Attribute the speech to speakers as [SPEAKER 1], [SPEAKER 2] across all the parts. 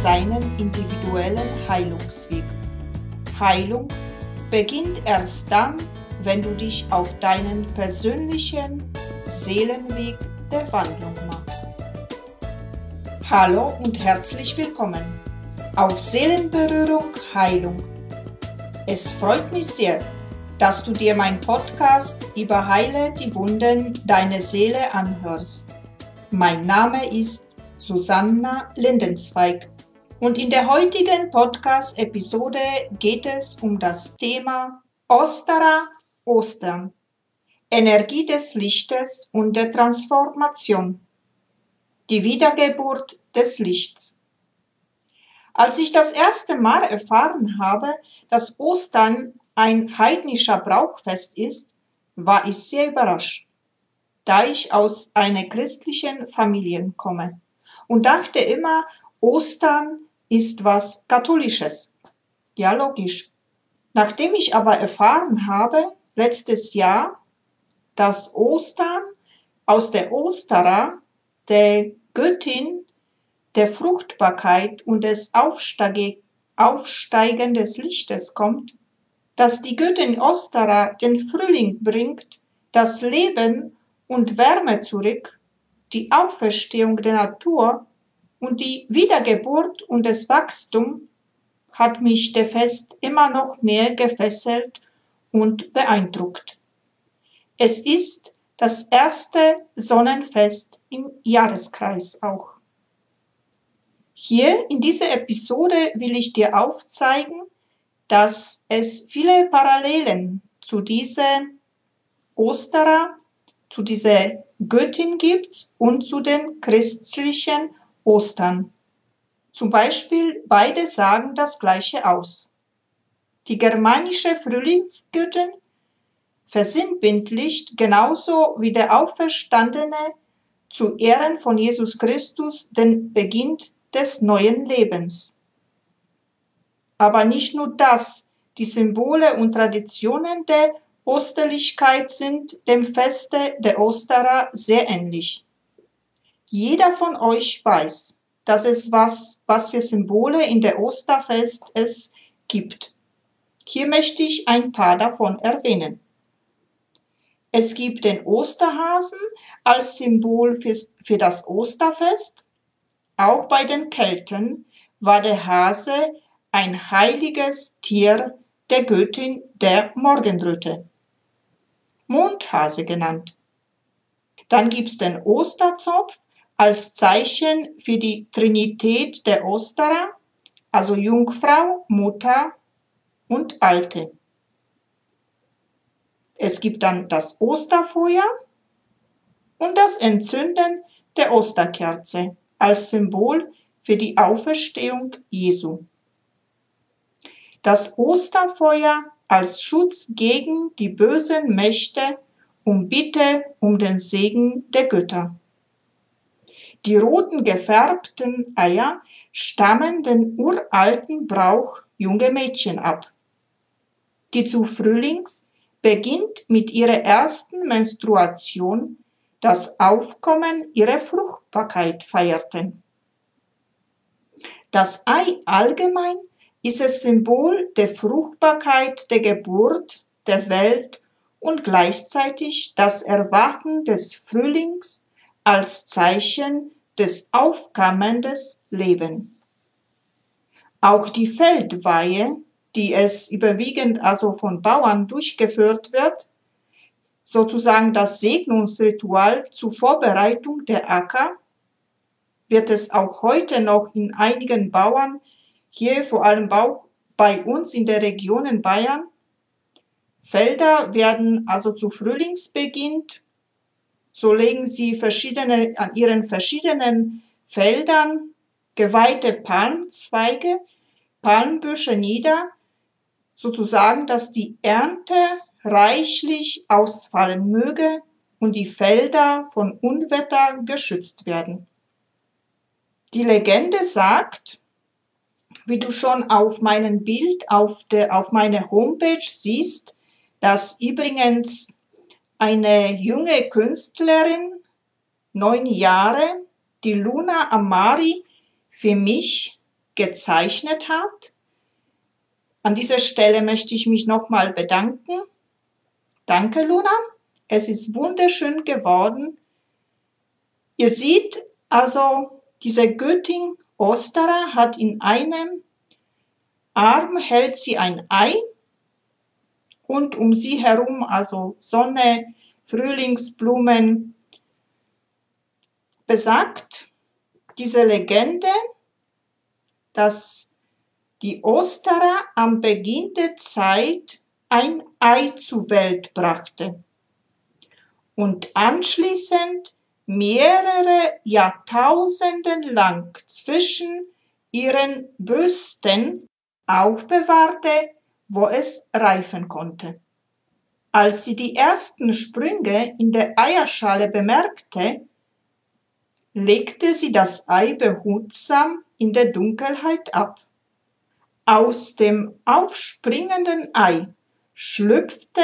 [SPEAKER 1] seinen individuellen Heilungsweg. Heilung beginnt erst dann, wenn du dich auf deinen persönlichen Seelenweg der Wandlung machst. Hallo und herzlich willkommen auf Seelenberührung Heilung. Es freut mich sehr, dass du dir mein Podcast über Heile die Wunden deiner Seele anhörst. Mein Name ist Susanna Lindenzweig und in der heutigen Podcast-Episode geht es um das Thema Ostera Ostern, Energie des Lichtes und der Transformation, die Wiedergeburt des Lichts. Als ich das erste Mal erfahren habe, dass Ostern ein heidnischer Brauchfest ist, war ich sehr überrascht, da ich aus einer christlichen Familie komme und dachte immer, Ostern ist was Katholisches. Ja, logisch. Nachdem ich aber erfahren habe, letztes Jahr, dass Ostern aus der Osterer, der Göttin der Fruchtbarkeit und des Aufsteigen des Lichtes kommt, dass die Göttin Ostara den Frühling bringt, das Leben und Wärme zurück, die Auferstehung der Natur und die Wiedergeburt und das Wachstum hat mich der Fest immer noch mehr gefesselt und beeindruckt. Es ist das erste Sonnenfest im Jahreskreis auch. Hier in dieser Episode will ich dir aufzeigen, dass es viele Parallelen zu dieser Osterer, zu dieser Göttin gibt und zu den christlichen Ostern. Zum Beispiel beide sagen das gleiche aus. Die germanische Frühlingsgöttin versinnbildlicht genauso wie der Auferstandene zu Ehren von Jesus Christus den Beginn des neuen Lebens. Aber nicht nur das, die Symbole und Traditionen der Osterlichkeit sind dem Feste der Osterer sehr ähnlich. Jeder von euch weiß, dass es was, was für Symbole in der Osterfest es gibt. Hier möchte ich ein paar davon erwähnen. Es gibt den Osterhasen als Symbol für, das Osterfest. Auch bei den Kelten war der Hase ein heiliges Tier der Göttin der Morgenröte, Mondhase genannt. Dann gibt's den Osterzopf als Zeichen für die Trinität der Osterer, also Jungfrau, Mutter und Alte. Es gibt dann das Osterfeuer und das Entzünden der Osterkerze als Symbol für die Auferstehung Jesu das Osterfeuer als Schutz gegen die bösen Mächte und Bitte um den Segen der Götter. Die roten gefärbten Eier stammen den uralten Brauch junge Mädchen ab, die zu Frühlings beginnt mit ihrer ersten Menstruation das Aufkommen ihrer Fruchtbarkeit feierten. Das Ei allgemein ist es Symbol der Fruchtbarkeit der Geburt der Welt und gleichzeitig das Erwachen des Frühlings als Zeichen des aufkommendes Leben. Auch die Feldweihe, die es überwiegend also von Bauern durchgeführt wird, sozusagen das Segnungsritual zur Vorbereitung der Acker, wird es auch heute noch in einigen Bauern hier vor allem bei uns in der Region in Bayern. Felder werden also zu Frühlingsbeginn, so legen sie verschiedene, an ihren verschiedenen Feldern geweihte Palmzweige, Palmbüsche nieder, sozusagen, dass die Ernte reichlich ausfallen möge und die Felder von Unwetter geschützt werden. Die Legende sagt, wie du schon auf meinem Bild auf, auf meiner Homepage siehst, dass übrigens eine junge Künstlerin, neun Jahre, die Luna Amari, für mich gezeichnet hat. An dieser Stelle möchte ich mich nochmal bedanken. Danke, Luna. Es ist wunderschön geworden. Ihr seht also, diese Göttin Ostara hat in einem Arm hält sie ein Ei und um sie herum also Sonne, Frühlingsblumen. Besagt diese Legende, dass die Osterer am Beginn der Zeit ein Ei zur Welt brachte und anschließend mehrere Jahrtausenden lang zwischen ihren Brüsten aufbewahrte, wo es reifen konnte. Als sie die ersten Sprünge in der Eierschale bemerkte, legte sie das Ei behutsam in der Dunkelheit ab. Aus dem aufspringenden Ei schlüpfte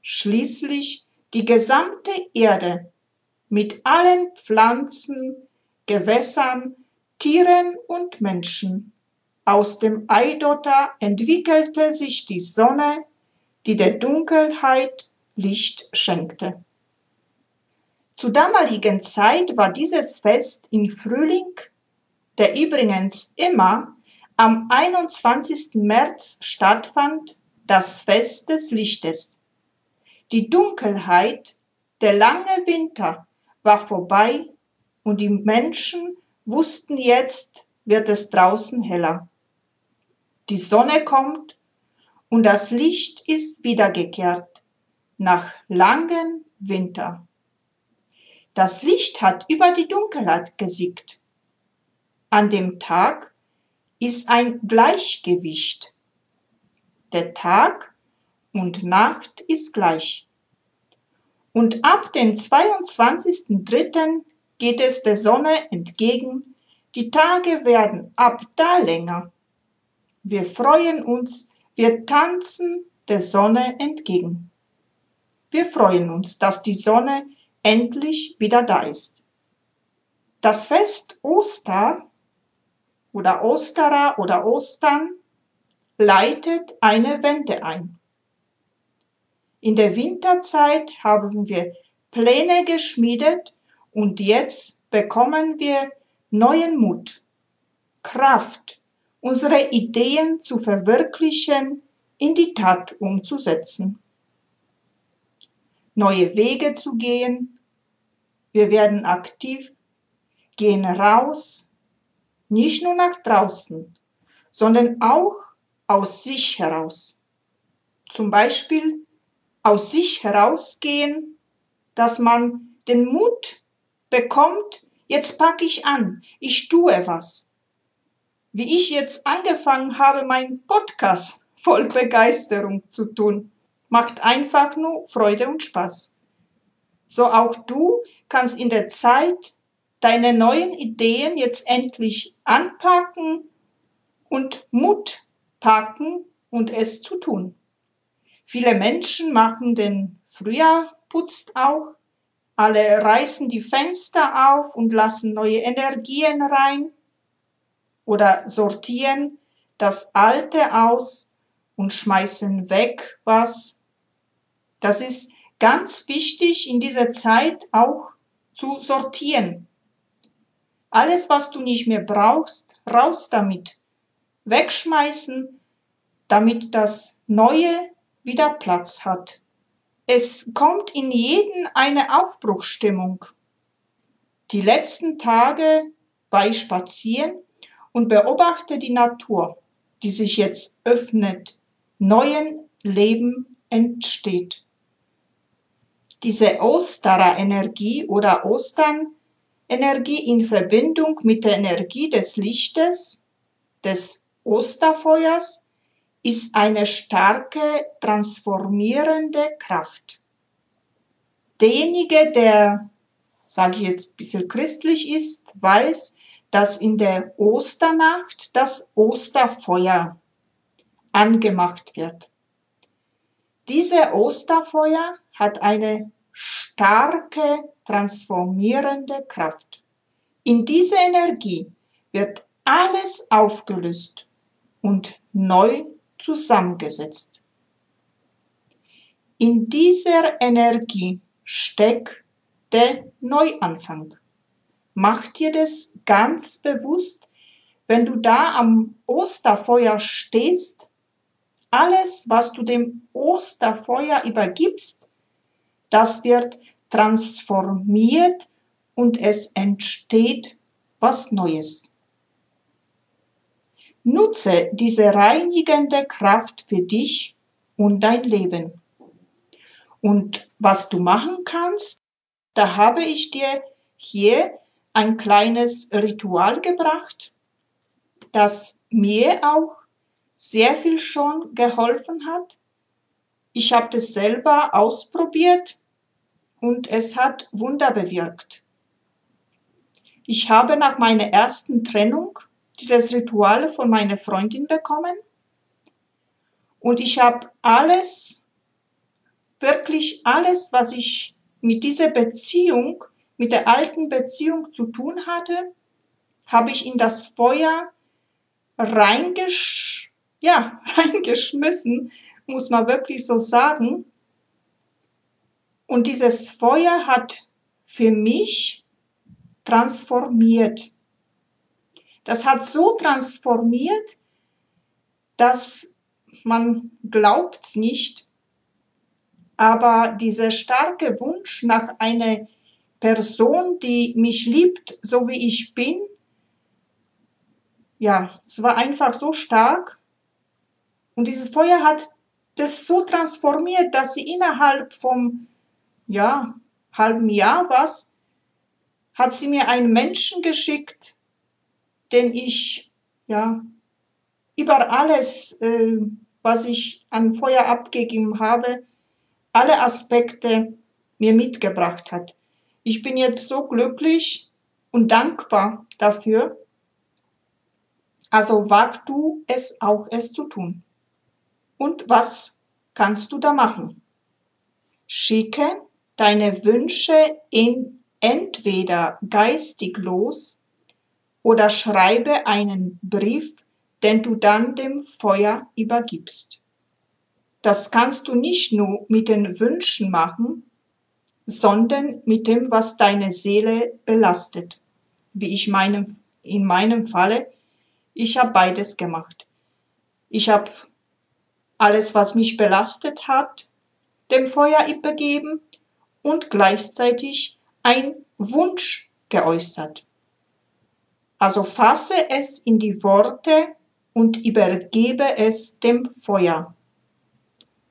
[SPEAKER 1] schließlich die gesamte Erde mit allen Pflanzen, Gewässern, Tieren und Menschen. Aus dem Eidotter entwickelte sich die Sonne, die der Dunkelheit Licht schenkte. Zur damaligen Zeit war dieses Fest im Frühling, der übrigens immer am 21. März stattfand, das Fest des Lichtes. Die Dunkelheit, der lange Winter war vorbei und die Menschen wussten jetzt, wird es draußen heller. Die Sonne kommt und das Licht ist wiedergekehrt nach langem Winter. Das Licht hat über die Dunkelheit gesiegt. An dem Tag ist ein Gleichgewicht. Der Tag und Nacht ist gleich. Und ab dem 22.03. geht es der Sonne entgegen, die Tage werden ab da länger. Wir freuen uns, wir tanzen der Sonne entgegen. Wir freuen uns, dass die Sonne endlich wieder da ist. Das Fest Oster oder Osterer oder Ostern leitet eine Wende ein. In der Winterzeit haben wir Pläne geschmiedet und jetzt bekommen wir neuen Mut, Kraft, unsere Ideen zu verwirklichen, in die Tat umzusetzen. Neue Wege zu gehen. Wir werden aktiv, gehen raus, nicht nur nach draußen, sondern auch aus sich heraus. Zum Beispiel aus sich herausgehen, dass man den Mut bekommt, jetzt packe ich an, ich tue was. Wie ich jetzt angefangen habe, meinen Podcast voll Begeisterung zu tun, macht einfach nur Freude und Spaß. So auch du kannst in der Zeit deine neuen Ideen jetzt endlich anpacken und Mut packen und es zu tun. Viele Menschen machen den Frühjahr putzt auch. Alle reißen die Fenster auf und lassen neue Energien rein oder sortieren das Alte aus und schmeißen weg was. Das ist ganz wichtig in dieser Zeit auch zu sortieren. Alles, was du nicht mehr brauchst, raus damit. Wegschmeißen, damit das Neue wieder Platz hat. Es kommt in jeden eine Aufbruchstimmung. Die letzten Tage bei Spazieren und beobachte die Natur, die sich jetzt öffnet, neuen Leben entsteht. Diese Osterer Energie oder Ostern Energie in Verbindung mit der Energie des Lichtes, des Osterfeuers, ist eine starke transformierende Kraft. Derjenige, der, sage ich jetzt, ein bisschen christlich ist, weiß, dass in der Osternacht das Osterfeuer angemacht wird. Diese Osterfeuer hat eine starke transformierende Kraft. In diese Energie wird alles aufgelöst und neu zusammengesetzt. In dieser Energie steckt der Neuanfang. Mach dir das ganz bewusst, wenn du da am Osterfeuer stehst, alles, was du dem Osterfeuer übergibst, das wird transformiert und es entsteht was Neues. Nutze diese reinigende Kraft für dich und dein Leben. Und was du machen kannst, da habe ich dir hier ein kleines Ritual gebracht, das mir auch sehr viel schon geholfen hat. Ich habe das selber ausprobiert und es hat Wunder bewirkt. Ich habe nach meiner ersten Trennung dieses Ritual von meiner Freundin bekommen und ich habe alles, wirklich alles, was ich mit dieser Beziehung, mit der alten Beziehung zu tun hatte, habe ich in das Feuer reingesch ja, reingeschmissen, muss man wirklich so sagen. Und dieses Feuer hat für mich transformiert. Das hat so transformiert, dass man glaubt's nicht, aber dieser starke Wunsch nach einer Person, die mich liebt, so wie ich bin, ja, es war einfach so stark. Und dieses Feuer hat das so transformiert, dass sie innerhalb vom, ja, halben Jahr was, hat sie mir einen Menschen geschickt, den ich, ja, über alles, äh, was ich an Feuer abgegeben habe, alle Aspekte mir mitgebracht hat. Ich bin jetzt so glücklich und dankbar dafür. Also wag du es auch, es zu tun. Und was kannst du da machen? Schicke deine Wünsche in entweder geistig los oder schreibe einen Brief, den du dann dem Feuer übergibst. Das kannst du nicht nur mit den Wünschen machen, sondern mit dem, was deine Seele belastet. Wie ich meinem, in meinem Falle, ich habe beides gemacht. Ich habe alles, was mich belastet hat, dem Feuer übergeben und gleichzeitig ein Wunsch geäußert. Also fasse es in die Worte und übergebe es dem Feuer.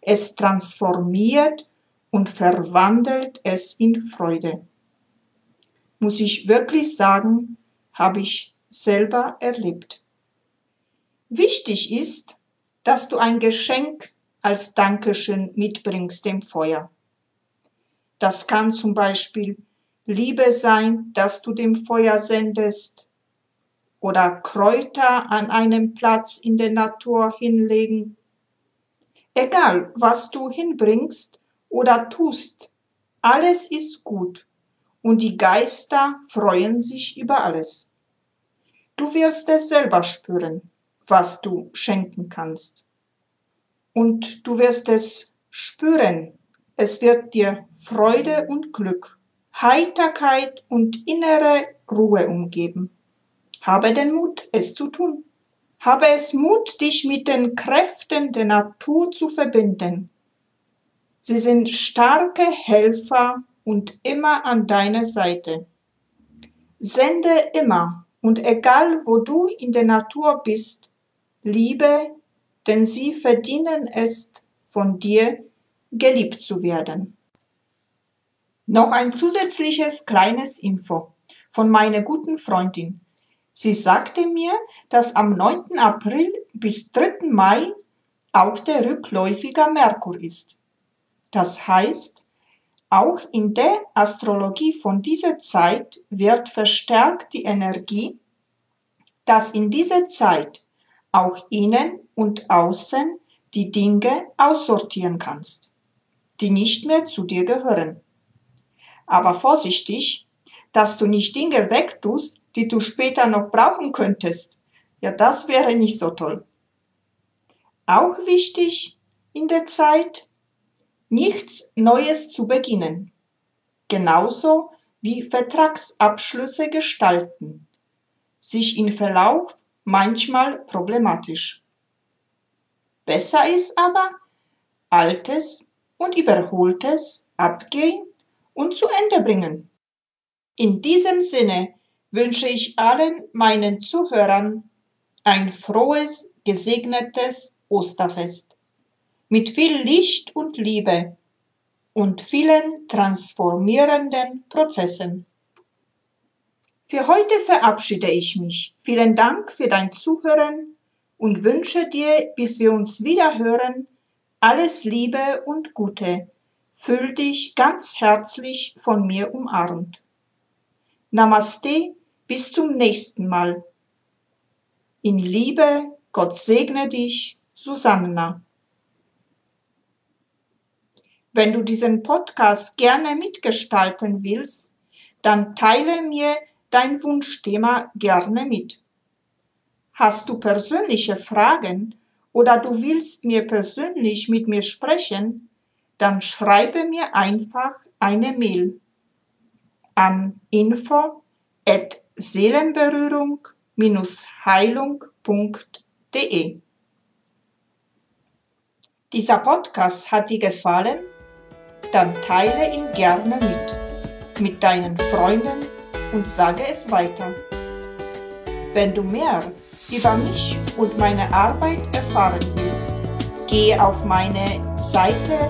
[SPEAKER 1] Es transformiert und verwandelt es in Freude. Muss ich wirklich sagen, habe ich selber erlebt. Wichtig ist, dass du ein Geschenk als Dankeschön mitbringst dem Feuer. Das kann zum Beispiel Liebe sein, dass du dem Feuer sendest, oder Kräuter an einem Platz in der Natur hinlegen. Egal, was du hinbringst oder tust, alles ist gut und die Geister freuen sich über alles. Du wirst es selber spüren was du schenken kannst. Und du wirst es spüren. Es wird dir Freude und Glück, Heiterkeit und innere Ruhe umgeben. Habe den Mut, es zu tun. Habe es Mut, dich mit den Kräften der Natur zu verbinden. Sie sind starke Helfer und immer an deiner Seite. Sende immer und egal wo du in der Natur bist, Liebe, denn sie verdienen es, von dir geliebt zu werden. Noch ein zusätzliches kleines Info von meiner guten Freundin. Sie sagte mir, dass am 9. April bis 3. Mai auch der rückläufige Merkur ist. Das heißt, auch in der Astrologie von dieser Zeit wird verstärkt die Energie, dass in dieser Zeit auch innen und außen die Dinge aussortieren kannst, die nicht mehr zu dir gehören. Aber vorsichtig, dass du nicht Dinge wegtust, die du später noch brauchen könntest, Ja, das wäre nicht so toll. Auch wichtig in der Zeit, nichts Neues zu beginnen. Genauso wie Vertragsabschlüsse gestalten. Sich in Verlauf manchmal problematisch. Besser ist aber, Altes und Überholtes abgehen und zu Ende bringen. In diesem Sinne wünsche ich allen meinen Zuhörern ein frohes, gesegnetes Osterfest mit viel Licht und Liebe und vielen transformierenden Prozessen. Für heute verabschiede ich mich. Vielen Dank für dein Zuhören und wünsche dir, bis wir uns wieder hören, alles Liebe und Gute. Fühl dich ganz herzlich von mir umarmt. Namaste, bis zum nächsten Mal. In Liebe, Gott segne dich, Susanna. Wenn du diesen Podcast gerne mitgestalten willst, dann teile mir dein Wunschthema gerne mit. Hast du persönliche Fragen oder du willst mir persönlich mit mir sprechen, dann schreibe mir einfach eine Mail an info at seelenberührung-heilung.de. Dieser Podcast hat dir gefallen? Dann teile ihn gerne mit, mit deinen Freunden und sage es weiter. Wenn du mehr über mich und meine Arbeit erfahren willst, gehe auf meine Seite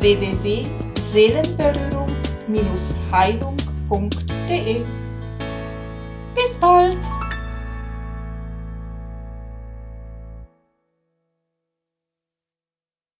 [SPEAKER 1] www.seelenberührung-heilung.de. Bis bald!